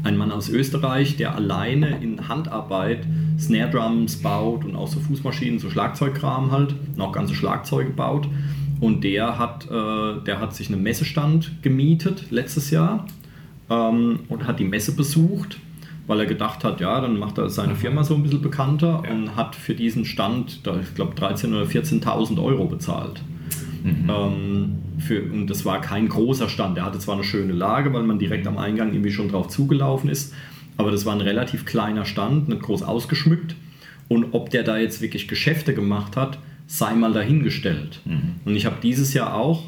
ein Mann aus Österreich, der alleine in Handarbeit Snare Drums baut und auch so Fußmaschinen, so Schlagzeugkram halt und auch ganze Schlagzeuge baut. Und der hat, äh, der hat sich einen Messestand gemietet letztes Jahr ähm, und hat die Messe besucht, weil er gedacht hat, ja, dann macht er seine Firma so ein bisschen bekannter ja. und hat für diesen Stand, ich glaube, 13.000 oder 14.000 Euro bezahlt. Mhm. Ähm, für, und das war kein großer Stand. Der hatte zwar eine schöne Lage, weil man direkt am Eingang irgendwie schon drauf zugelaufen ist, aber das war ein relativ kleiner Stand, nicht groß ausgeschmückt. Und ob der da jetzt wirklich Geschäfte gemacht hat, sei mal dahingestellt. Mhm. Und ich habe dieses Jahr auch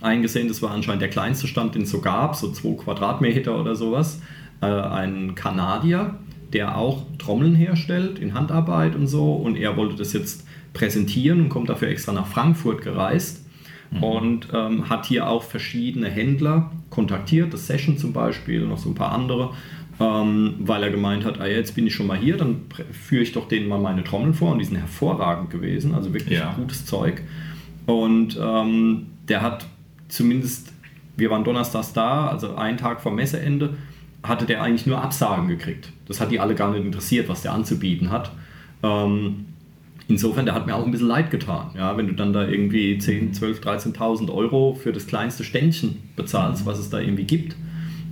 eingesehen, das war anscheinend der kleinste Stand, den es so gab, so zwei Quadratmeter oder sowas. Äh, ein Kanadier, der auch Trommeln herstellt in Handarbeit und so. Und er wollte das jetzt präsentieren und kommt dafür extra nach Frankfurt gereist mhm. und ähm, hat hier auch verschiedene Händler kontaktiert, das Session zum Beispiel, noch so ein paar andere, ähm, weil er gemeint hat, ah, jetzt bin ich schon mal hier, dann führe ich doch denen mal meine Trommeln vor und die sind hervorragend gewesen, also wirklich ja. gutes Zeug. Und ähm, der hat zumindest, wir waren donnerstags da, also einen Tag vor Messeende, hatte der eigentlich nur Absagen gekriegt. Das hat die alle gar nicht interessiert, was der anzubieten hat. Ähm, insofern, der hat mir auch ein bisschen leid getan. Ja, wenn du dann da irgendwie 10, 12, 13.000 Euro für das kleinste Ständchen bezahlst, was es da irgendwie gibt,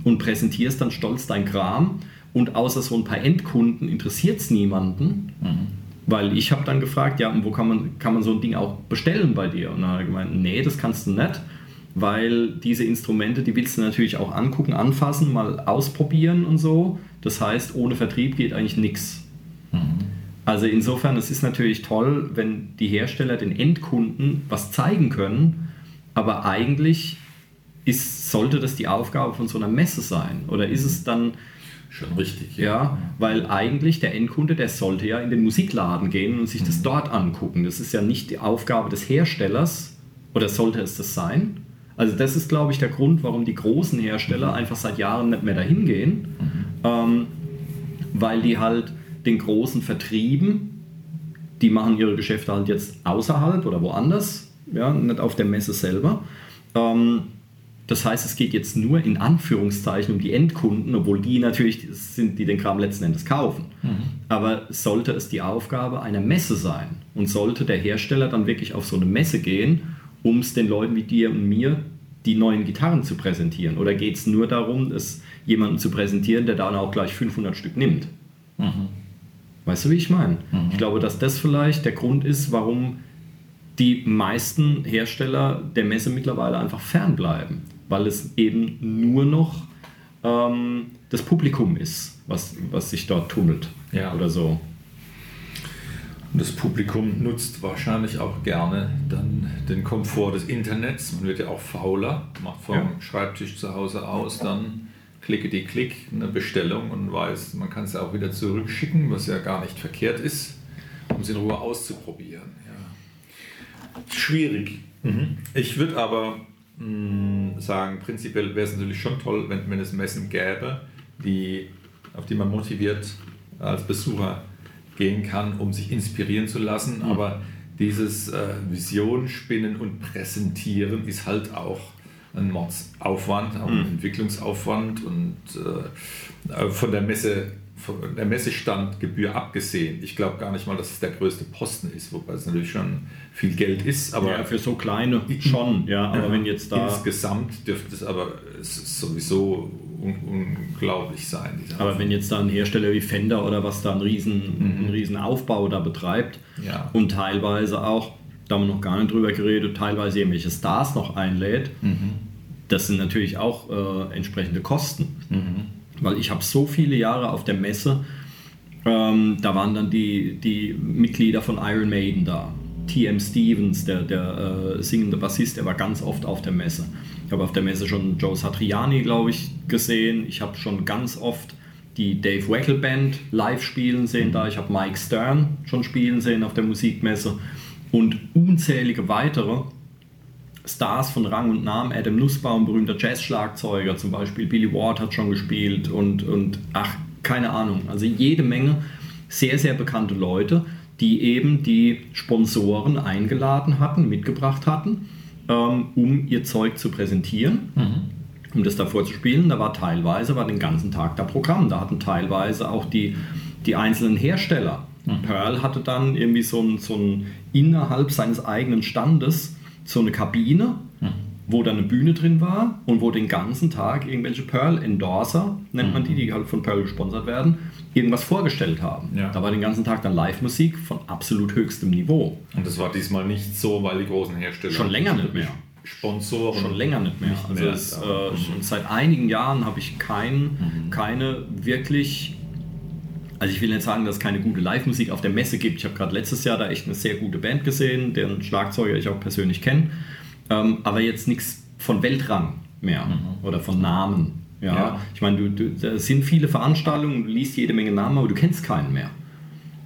und präsentierst dann stolz dein Kram und außer so ein paar Endkunden interessiert es niemanden. Mhm. Weil ich habe dann gefragt, ja, und wo kann man, kann man so ein Ding auch bestellen bei dir? Und dann hat er gemeint, nee, das kannst du nicht, weil diese Instrumente, die willst du natürlich auch angucken, anfassen, mal ausprobieren und so. Das heißt, ohne Vertrieb geht eigentlich nichts. Mhm. Also insofern, es ist natürlich toll, wenn die Hersteller den Endkunden was zeigen können, aber eigentlich ist, sollte das die Aufgabe von so einer Messe sein? Oder ist es dann Schon richtig. Ja, weil eigentlich der Endkunde, der sollte ja in den Musikladen gehen und sich das dort angucken. Das ist ja nicht die Aufgabe des Herstellers, oder sollte es das sein? Also das ist, glaube ich, der Grund, warum die großen Hersteller einfach seit Jahren nicht mehr dahin gehen, ähm, weil die halt den großen Vertrieben, die machen ihre Geschäfte halt jetzt außerhalb oder woanders, ja, nicht auf der Messe selber. Ähm, das heißt, es geht jetzt nur in Anführungszeichen um die Endkunden, obwohl die natürlich sind, die den Kram letzten Endes kaufen. Aber sollte es die Aufgabe einer Messe sein und sollte der Hersteller dann wirklich auf so eine Messe gehen, um es den Leuten wie dir und mir die neuen Gitarren zu präsentieren? Oder geht es nur darum, es jemanden zu präsentieren, der dann auch gleich 500 Stück nimmt? Weißt du, wie ich meine? Ich glaube, dass das vielleicht der Grund ist, warum die meisten Hersteller der Messe mittlerweile einfach fernbleiben, weil es eben nur noch ähm, das Publikum ist, was, was sich dort tummelt Ja. oder so. Und das Publikum nutzt wahrscheinlich auch gerne dann den Komfort des Internets. Man wird ja auch fauler, macht vom Ja. Schreibtisch zu Hause aus dann klicke die Klick eine Bestellung und weiß, man kann es ja auch wieder zurückschicken, was ja gar nicht verkehrt ist, um es in Ruhe auszuprobieren. Ja. Schwierig. Ich würde aber mh, sagen, prinzipiell wäre es natürlich schon toll, wenn, wenn es Messen gäbe, die, auf die man motiviert als Besucher gehen kann, um sich inspirieren zu lassen. Aber dieses äh, Vision spinnen und präsentieren ist halt auch ein Mordsaufwand, auch ein Entwicklungsaufwand. Und äh, von der Messe von der Messestandgebühr abgesehen. Ich glaube gar nicht mal, dass es der größte Posten ist, wobei es natürlich schon viel Geld ist, aber ja, für so kleine schon, ja, aber wenn jetzt da. insgesamt dürfte es aber es sowieso un unglaublich sein. Aber wenn jetzt da ein Hersteller wie Fender oder was da einen riesen, einen riesen Aufbau da betreibt Ja. und teilweise auch, da haben wir noch gar nicht drüber geredet, teilweise irgendwelche Stars noch einlädt, das sind natürlich auch äh, entsprechende Kosten. Weil ich habe so viele Jahre auf der Messe, ähm, da waren dann die, die Mitglieder von Iron Maiden da. T.M. Stevens, der, der äh, singende Bassist, der war ganz oft auf der Messe. Ich habe auf der Messe schon Joe Satriani, glaube ich, gesehen. Ich habe schon ganz oft die Dave Weckl Band live spielen sehen da. Ich habe Mike Stern schon spielen sehen auf der Musikmesse und unzählige weitere Stars von Rang und Namen. Adam Nussbaum, berühmter Jazz-Schlagzeuger zum Beispiel. Billy Ward hat schon gespielt und, und ach, keine Ahnung. Also jede Menge sehr, sehr bekannte Leute, die eben die Sponsoren eingeladen hatten, mitgebracht hatten, ähm, um ihr Zeug zu präsentieren um das da vorzuspielen. Da war teilweise, war den ganzen Tag da Programm. Da hatten teilweise auch die, die einzelnen Hersteller. Pearl hatte dann irgendwie so ein, so ein innerhalb seines eigenen Standes so eine Kabine, wo dann eine Bühne drin war und wo den ganzen Tag irgendwelche Pearl-Endorser, nennt man die, die halt von Pearl gesponsert werden, irgendwas vorgestellt haben. Ja. Da war den ganzen Tag dann Live-Musik von absolut höchstem Niveau. Und das war diesmal nicht so, weil die großen Hersteller Schon länger nicht mehr. Sponsoren Schon länger nicht mehr. Nicht also mehr, ja. äh, schon seit einigen Jahren habe ich kein, keine wirklich. Also ich will nicht sagen, dass es keine gute Live-Musik auf der Messe gibt. Ich habe gerade letztes Jahr da echt eine sehr gute Band gesehen, deren Schlagzeuger ich auch persönlich kenne. Ähm, aber jetzt nichts von Weltrang mehr oder von Namen. Ja, Ja. ich meine, du, du, da sind viele Veranstaltungen, du liest jede Menge Namen, aber du kennst keinen mehr.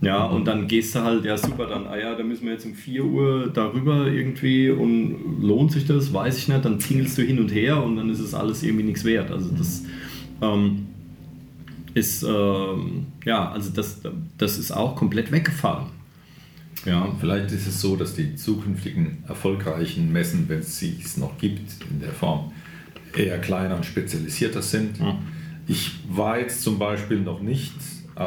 Ja, und dann gehst du halt, ja super, dann, ah ja, da müssen wir jetzt um 4 Uhr darüber irgendwie und lohnt sich das, weiß ich nicht, dann tingelst du hin und her und dann ist es alles irgendwie nichts wert. Also das ähm, ist, ähm, ja, also das, das ist auch komplett weggefallen. Ja, Vielleicht ist es so, dass die zukünftigen erfolgreichen Messen, wenn es sie es noch gibt, in der Form eher kleiner und spezialisierter sind. Ja. Ich war jetzt zum Beispiel noch nicht, äh,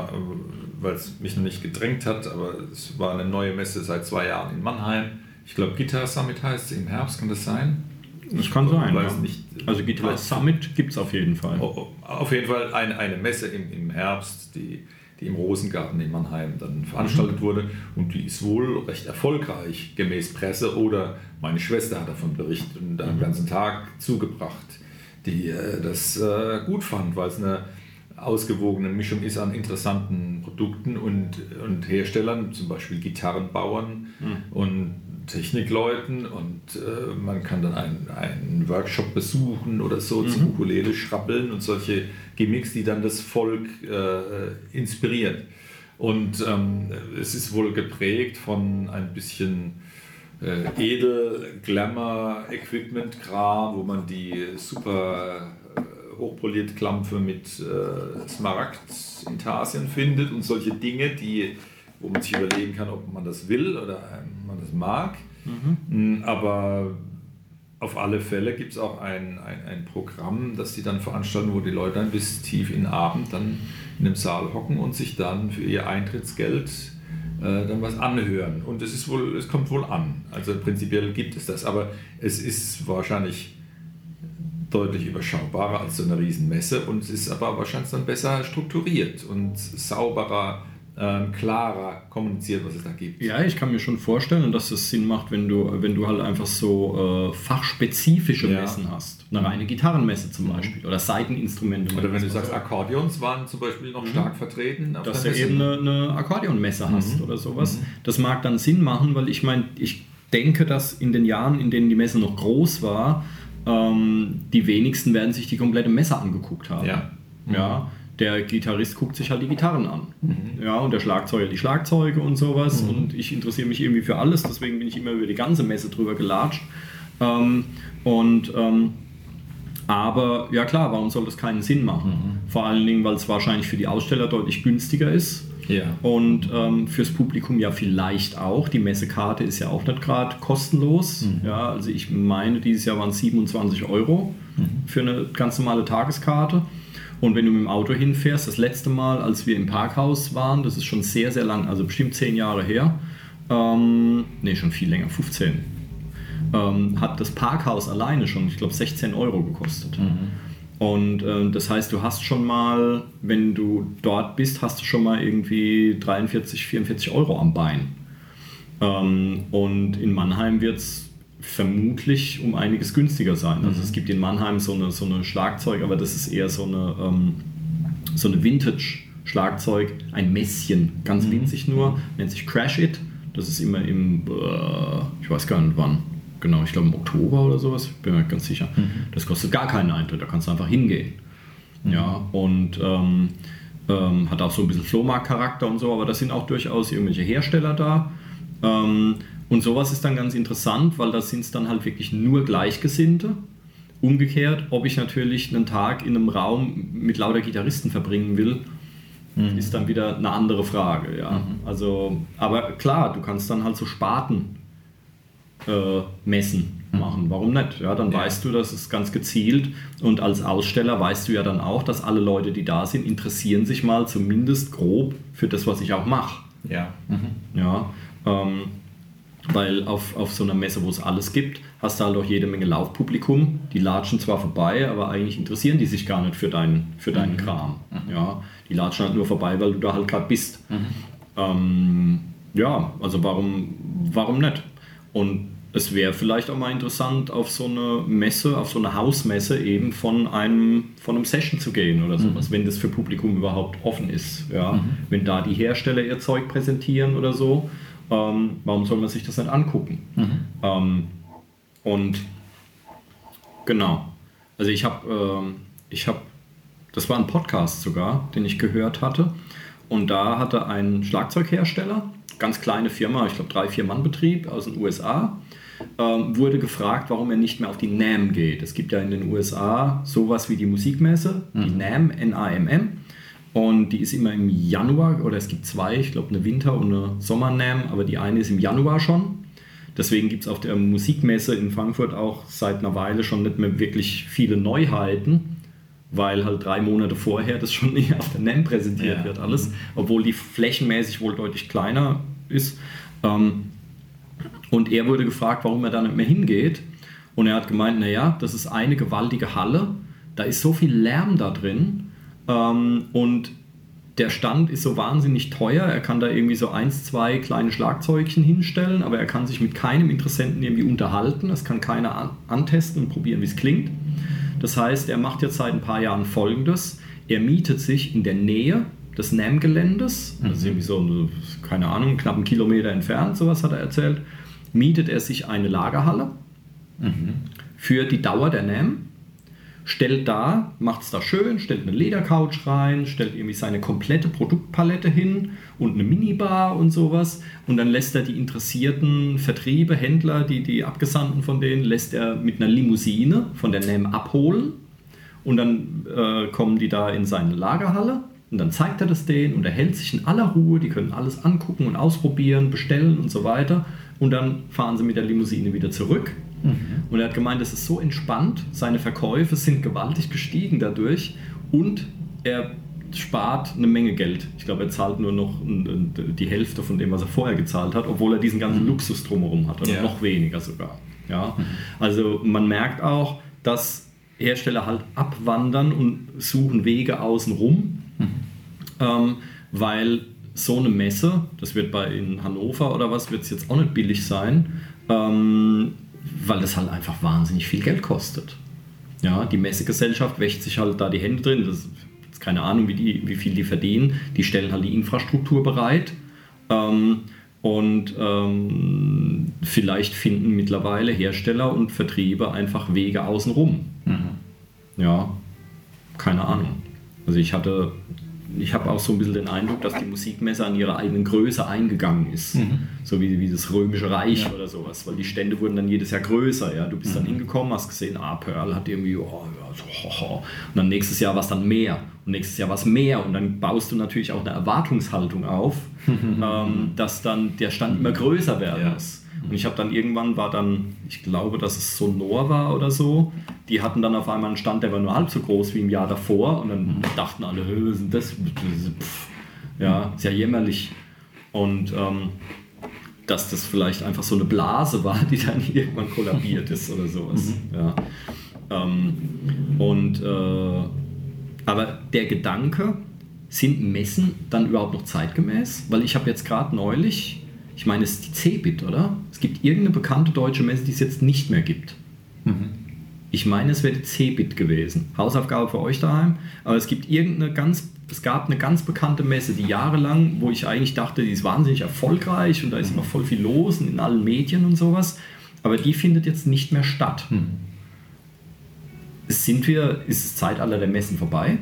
weil es mich noch nicht gedrängt hat, aber es war eine neue Messe seit zwei Jahren in Mannheim. Ich glaube, Guitar Summit heißt es im Herbst, kann das sein? Das kann sein. Ja. nicht. also Guitar Summit gibt es auf jeden Fall. Oh, oh, Auf jeden Fall eine, eine Messe im, im Herbst, die, die im Rosengarten in Mannheim dann veranstaltet wurde und die ist wohl recht erfolgreich, gemäß Presse oder meine Schwester hat davon berichtet und einen ganzen Tag zugebracht, die äh, das äh, gut fand, weil es eine ausgewogene Mischung ist an interessanten Produkten und, und Herstellern, zum Beispiel Gitarrenbauern und Technikleuten und äh, man kann dann einen, einen Workshop besuchen oder so mhm. zum Ukulele schrappeln und solche Gimmicks, die dann das Volk äh, inspirieren. Und ähm, es ist wohl geprägt von ein bisschen äh, edel, Glamour, Equipment-Kram, wo man die super äh, hochpoliert Klampfe mit äh, Smaragd in Tasien findet und solche Dinge, die, wo man sich überlegen kann, ob man das will oder ähm, man das mag. Mhm. Mm, aber auf alle Fälle gibt es auch ein, ein, ein Programm, das die dann veranstalten, wo die Leute dann bis tief in den Abend dann in einem Saal hocken und sich dann für ihr Eintrittsgeld äh, dann was anhören. Und es ist wohl, es kommt wohl an. Also prinzipiell gibt es das, aber es ist wahrscheinlich deutlich überschaubarer als so eine Riesenmesse und es ist aber wahrscheinlich dann besser strukturiert und sauberer ähm, klarer kommuniziert, was es da gibt. Ja, ich kann mir schon vorstellen, dass es Sinn macht, wenn du, wenn du halt einfach so äh, fachspezifische ja. Messen hast. Eine reine Gitarrenmesse zum mhm. Beispiel oder Seiteninstrumente. Oder wenn du sagst, Akkordeons waren zum Beispiel noch mhm. stark vertreten. Dass du eben eine, eine Akkordeonmesse mhm. hast oder sowas. Mhm. Das mag dann Sinn machen, weil ich meine, ich denke, dass in den Jahren, in denen die Messe noch groß war, ähm, die wenigsten werden sich die komplette Messe angeguckt haben. Ja. Ja, der Gitarrist guckt sich halt die Gitarren an. Mhm. Ja, und der Schlagzeuger die Schlagzeuge und sowas. Mhm. Und ich interessiere mich irgendwie für alles, deswegen bin ich immer über die ganze Messe drüber gelatscht. Ähm, und ähm, aber ja klar, warum soll das keinen Sinn machen? Mhm. Vor allen Dingen, weil es wahrscheinlich für die Aussteller deutlich günstiger ist. Ja. Und ähm, fürs Publikum ja vielleicht auch. Die Messekarte ist ja auch nicht gerade kostenlos. Mhm. Ja, also ich meine, dieses Jahr waren es 27 Euro mhm. für eine ganz normale Tageskarte. Und wenn du mit dem Auto hinfährst, das letzte Mal, als wir im Parkhaus waren, das ist schon sehr, sehr lang, also bestimmt zehn Jahre her, ähm, nee, schon viel länger, 15, ähm, hat das Parkhaus alleine schon, ich glaube, 16 Euro gekostet. Mhm. Und äh, das heißt, du hast schon mal, wenn du dort bist, hast du schon mal irgendwie 43, 44 Euro am Bein. Ähm, und in Mannheim wird es vermutlich um einiges günstiger sein. Also es mhm. gibt in Mannheim so eine, so eine Schlagzeug, aber das ist eher so eine, ähm, so eine Vintage-Schlagzeug, ein Messchen, ganz mhm. winzig nur, nennt sich Crash It. Das ist immer im, äh, ich weiß gar nicht wann, genau, ich glaube im Oktober oder sowas, bin mir ganz sicher. Mhm. Das kostet gar keinen Eintritt, da kannst du einfach hingehen. Mhm. Ja, und ähm, ähm, hat auch so ein bisschen Flohmarkt-Charakter und so, aber da sind auch durchaus irgendwelche Hersteller da. Ähm, und sowas ist dann ganz interessant, weil da sind es dann halt wirklich nur Gleichgesinnte. Umgekehrt, ob ich natürlich einen Tag in einem Raum mit lauter Gitarristen verbringen will, mhm. ist dann wieder eine andere Frage. Ja. Mhm. Also, aber klar, du kannst dann halt so Spaten äh, messen mhm. machen. Warum nicht? Ja, dann ja. weißt du, dass es ganz gezielt und als Aussteller weißt du ja dann auch, dass alle Leute, die da sind, interessieren sich mal zumindest grob für das, was ich auch mache. Ja. Mhm. Ja. Ähm, weil auf, auf so einer Messe, wo es alles gibt, hast du halt auch jede Menge Laufpublikum. Die latschen zwar vorbei, aber eigentlich interessieren die sich gar nicht für, dein, für deinen mhm. Kram. Mhm. Ja, die latschen halt nur vorbei, weil du da halt gerade bist. Mhm. Ähm, ja, also warum, warum nicht? Und es wäre vielleicht auch mal interessant, auf so eine Messe, auf so eine Hausmesse eben von einem, von einem Session zu gehen oder sowas, mhm. wenn das für Publikum überhaupt offen ist. Ja? Mhm. Wenn da die Hersteller ihr Zeug präsentieren oder so ähm, warum soll man sich das nicht angucken? Mhm. Ähm, und genau, also ich habe, ähm, ich habe, das war ein Podcast sogar, den ich gehört hatte. Und da hatte ein Schlagzeughersteller, ganz kleine Firma, ich glaube drei, vier Mann Betrieb aus den USA, ähm, wurde gefragt, warum er nicht mehr auf die NAM geht. Es gibt ja in den USA sowas wie die Musikmesse, mhm. die NAM, N-A-M-M. Und die ist immer im Januar, oder es gibt zwei, ich glaube eine Winter- und eine Sommernam, aber die eine ist im Januar schon. Deswegen gibt es auf der Musikmesse in Frankfurt auch seit einer Weile schon nicht mehr wirklich viele Neuheiten, weil halt drei Monate vorher das schon auf der NAM präsentiert ja. wird, alles, obwohl die flächenmäßig wohl deutlich kleiner ist. Ähm, und er wurde gefragt, warum er da nicht mehr hingeht. Und er hat gemeint, naja, das ist eine gewaltige Halle, da ist so viel Lärm da drin, ähm, und der Stand ist so wahnsinnig teuer. Er kann da irgendwie so eins, zwei kleine Schlagzeugchen hinstellen, aber er kann sich mit keinem Interessenten irgendwie unterhalten. Es kann keiner antesten und probieren, wie es klingt. Das heißt, er macht jetzt seit ein paar Jahren Folgendes. Er mietet sich in der Nähe des NAM-Geländes, mhm. also irgendwie so, keine Ahnung, knapp einen Kilometer entfernt, sowas hat er erzählt, mietet er sich eine Lagerhalle für die Dauer der NAM stellt da, macht es da schön, stellt eine Ledercouch rein, stellt irgendwie seine komplette Produktpalette hin und eine Minibar und sowas. Und dann lässt er die interessierten Vertriebe, Händler, die, die Abgesandten von denen, lässt er mit einer Limousine von der NEM abholen. Und dann äh, kommen die da in seine Lagerhalle und dann zeigt er das denen und er hält sich in aller Ruhe. Die können alles angucken und ausprobieren, bestellen und so weiter. Und dann fahren sie mit der Limousine wieder zurück Mhm. Und er hat gemeint, es ist so entspannt, seine Verkäufe sind gewaltig gestiegen dadurch und er spart eine Menge Geld. Ich glaube, er zahlt nur noch die Hälfte von dem, was er vorher gezahlt hat, obwohl er diesen ganzen mhm. Luxus drumherum hat oder ja. noch weniger sogar. Ja? Mhm. Also man merkt auch, dass Hersteller halt abwandern und suchen Wege außenrum, mhm. ähm, weil so eine Messe, das wird bei in Hannover oder was, wird es jetzt auch nicht billig sein. Ähm, weil das halt einfach wahnsinnig viel Geld kostet. Ja, die Messegesellschaft wäscht sich halt da die Hände drin. Das ist keine Ahnung, wie, die, wie viel die verdienen. Die stellen halt die Infrastruktur bereit. Ähm, und ähm, vielleicht finden mittlerweile Hersteller und Vertriebe einfach Wege außenrum. Mhm. Ja, keine Ahnung. Also ich hatte ich habe auch so ein bisschen den Eindruck, dass die Musikmesse an ihre eigenen Größe eingegangen ist. Mhm. So wie, wie das Römische Reich ja. oder sowas. Weil die Stände wurden dann jedes Jahr größer. Ja? Du bist mhm. dann hingekommen, hast gesehen, ah, Pearl hat irgendwie, oh, ja, so, ho, ho. Und dann nächstes Jahr war es dann mehr. Und nächstes Jahr war es mehr. Und dann baust du natürlich auch eine Erwartungshaltung auf, ähm, dass dann der Stand immer größer werden muss. Und ich habe dann irgendwann war dann, ich glaube, dass es Sonor war oder so, die hatten dann auf einmal einen Stand, der war nur halb so groß wie im Jahr davor und dann mhm. dachten alle, was ist das? Pff, ja, ist ja jämmerlich. Und ähm, dass das vielleicht einfach so eine Blase war, die dann irgendwann kollabiert ist oder sowas. Mhm. Ja. Ähm, und äh, aber der Gedanke, sind Messen dann überhaupt noch zeitgemäß? Weil ich habe jetzt gerade neulich ich meine, es ist die Cebit, oder? Es gibt irgendeine bekannte deutsche Messe, die es jetzt nicht mehr gibt. Mhm. Ich meine, es wäre die Cebit gewesen. Hausaufgabe für euch daheim. Aber es gibt irgendeine ganz, es gab eine ganz bekannte Messe, die jahrelang, wo ich eigentlich dachte, die ist wahnsinnig erfolgreich und da ist immer voll viel los in allen Medien und sowas. Aber die findet jetzt nicht mehr statt. Mhm. Sind wir, ist das Zeitalter der Messen vorbei?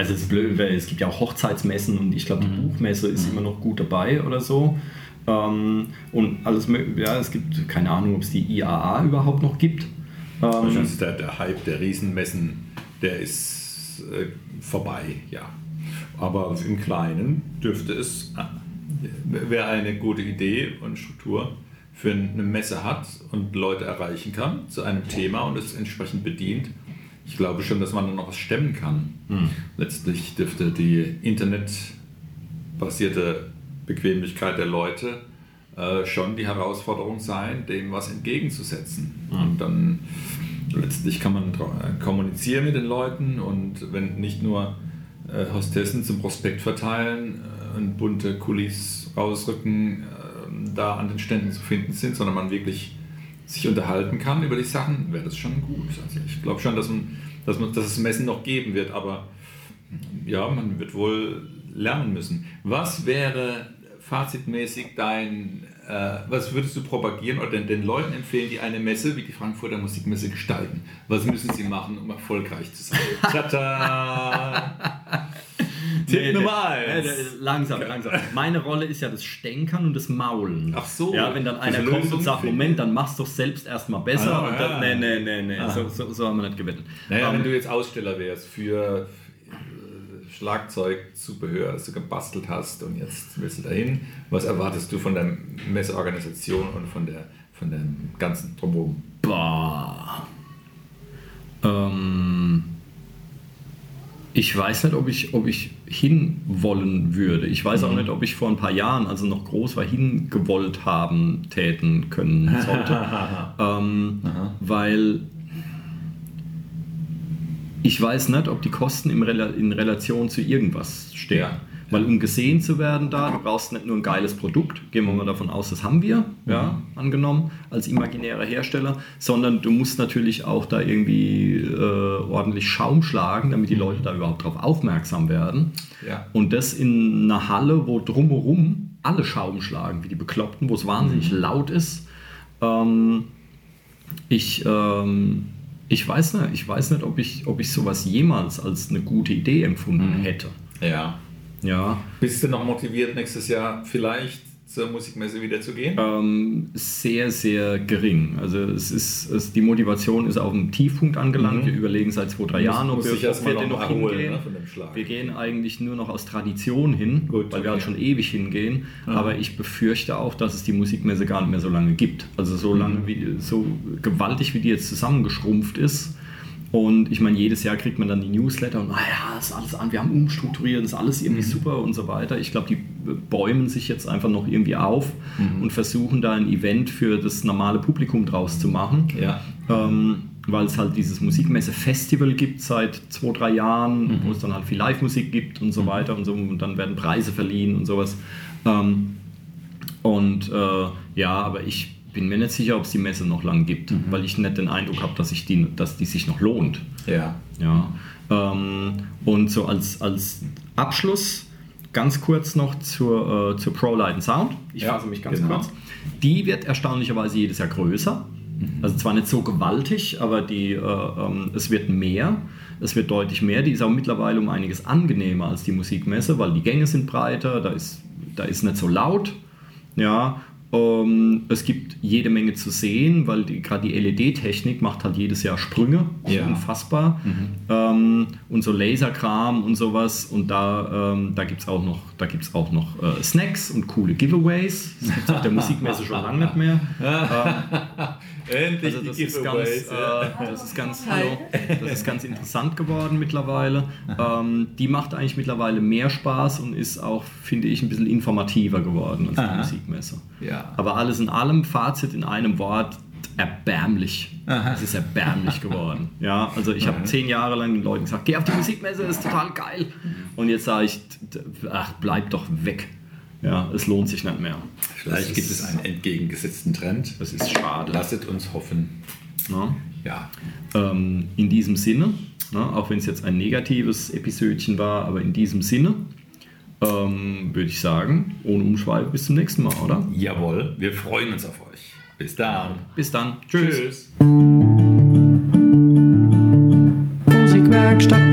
Also es ist blöd, weil es gibt ja auch Hochzeitsmessen und ich glaube, die mhm. Buchmesse ist mhm. immer noch gut dabei oder so. Ähm, und alles, ja, es gibt keine Ahnung, ob es die IAA überhaupt noch gibt. Ähm, der, der Hype der Riesenmessen, der ist äh, vorbei, ja. Aber im Kleinen dürfte es, äh, wäre eine gute Idee und Struktur für eine Messe hat und Leute erreichen kann zu einem Thema und es entsprechend bedient, ich glaube schon, dass man da noch was stemmen kann. Mhm. Letztlich dürfte die internetbasierte Bequemlichkeit der Leute äh, schon die Herausforderung sein, dem was entgegenzusetzen. Mhm. Und dann letztlich kann man kommunizieren mit den Leuten und wenn nicht nur äh, Hostessen zum Prospekt verteilen äh, und bunte Kulis rausrücken, äh, da an den Ständen zu finden sind, sondern man wirklich sich unterhalten kann über die Sachen, wäre das schon gut. Also ich glaube schon, dass, man, dass, man, dass es Messen noch geben wird, aber ja, man wird wohl lernen müssen. Was wäre fazitmäßig dein, äh, was würdest du propagieren oder den, den Leuten empfehlen, die eine Messe wie die Frankfurter Musikmesse gestalten? Was müssen sie machen, um erfolgreich zu sein? Tada! Tipp nee, Nummer eins. Nee, langsam, langsam. Meine Rolle ist ja das Stänkern und das Maulen. Ach so. Ja, wenn dann einer kommt und sagt, Moment, dann machst du doch selbst erstmal besser. Ah, und dann, ja. nee, nee, nee, nee. Ah. So, so, so, haben wir nicht gewettet. Naja, um, wenn du jetzt Aussteller wärst für äh, Schlagzeugzubehör, das du gebastelt hast und jetzt willst du dahin, was erwartest du von der Messeorganisation und von der von dem ganzen Drumherum? Bah. Ähm ich weiß nicht, ob ich, ob ich hinwollen würde. Ich weiß auch mhm. nicht, ob ich vor ein paar Jahren, also noch groß war, hingewollt haben, täten können sollte. ähm, weil ich weiß nicht, ob die Kosten in Relation zu irgendwas stehen. Ja. Weil um gesehen zu werden da, du brauchst nicht nur ein geiles Produkt, gehen wir mal davon aus, das haben wir, ja, angenommen, als imaginärer Hersteller, sondern du musst natürlich auch da irgendwie äh, ordentlich Schaum schlagen, damit die Leute da überhaupt drauf aufmerksam werden. Ja. Und das in einer Halle, wo drumherum alle Schaum schlagen, wie die Bekloppten, wo es wahnsinnig laut ist. Ähm, ich, ähm, ich weiß nicht, ich weiß nicht, ob ich, ob ich sowas jemals als eine gute Idee empfunden hätte. Ja. Ja, Bist du noch motiviert, nächstes Jahr vielleicht zur Musikmesse wieder zu gehen? ähm, sehr, sehr gering. Also es ist, es, die Motivation ist auf dem Tiefpunkt angelangt. Mhm. Wir überlegen seit zwei, drei Jahren, ob wir, ob wir noch noch hingehen. ne. Wir gehen eigentlich nur noch aus Tradition hin, Gut, weil wir halt okay. schon ewig hingehen. Aber ich befürchte auch, dass es die Musikmesse gar nicht mehr so lange gibt. Also so Mhm. lange, wie, so gewaltig wie die jetzt zusammengeschrumpft ist. Und ich meine, jedes Jahr kriegt man dann die Newsletter und naja, ist alles an, wir haben umstrukturiert, ist alles irgendwie Mhm. super und so weiter. Ich glaube, die bäumen sich jetzt einfach noch irgendwie auf Mhm. und versuchen da ein Event für das normale Publikum draus zu machen. Ja. Ähm, weil es halt dieses Musikmesse-Festival gibt seit zwei, drei Jahren, Mhm. wo es dann halt viel Live-Musik gibt und so weiter und so. Und dann werden Preise verliehen und sowas. Ähm, und äh, ja, aber ich bin mir nicht sicher, ob es die Messe noch lang gibt, Mhm. weil ich nicht den Eindruck habe, dass, ich die, dass die sich noch lohnt. Ja. Ja. Ähm, und so als, als Abschluss ganz kurz noch zur, äh, zur Pro Light and Sound. Ich Ja, fasse mich ganz genau. kurz. Die wird erstaunlicherweise jedes Jahr größer. Also zwar nicht so gewaltig, aber die, äh, ähm, es wird mehr. Es wird deutlich mehr. Die ist auch mittlerweile um einiges angenehmer als die Musikmesse, weil die Gänge sind breiter, da ist, da ist nicht so laut. Ja, ähm, es gibt jede Menge zu sehen, weil gerade die LED-Technik macht halt jedes Jahr Sprünge. Ja. unfassbar. Ähm, und so Laserkram und sowas. Und da, ähm, da gibt es auch noch, da gibt's auch noch äh, Snacks und coole Giveaways. Das gibt es auf der Musikmesse schon lange nicht mehr. Endlich Also das ist, ganz, äh, das, ist ganz, hallo, das ist ganz interessant geworden mittlerweile. Ähm, die macht eigentlich mittlerweile mehr Spaß und ist auch, finde ich, ein bisschen informativer geworden als die. Musikmesse. Ja. Aber alles in allem, Fazit in einem Wort, erbärmlich. Aha. Es ist erbärmlich geworden. Ja, also ich habe zehn Jahre lang den Leuten gesagt, geh auf die Musikmesse, das ist total geil. Und jetzt sage ich, ach, bleib doch weg. Ja, es lohnt sich nicht mehr. Vielleicht gibt es einen entgegengesetzten Trend. Das ist schade. Lasset uns hoffen. Ne? Ja. Ähm, in diesem Sinne, ne, auch wenn es jetzt ein negatives Episödchen war, aber in diesem Sinne ähm, würde ich sagen, ohne Umschweife bis zum nächsten Mal, oder? Jawohl, wir freuen uns auf euch. Bis dann. Bis dann. Tschüss. Tschüss. Musikwerkstatt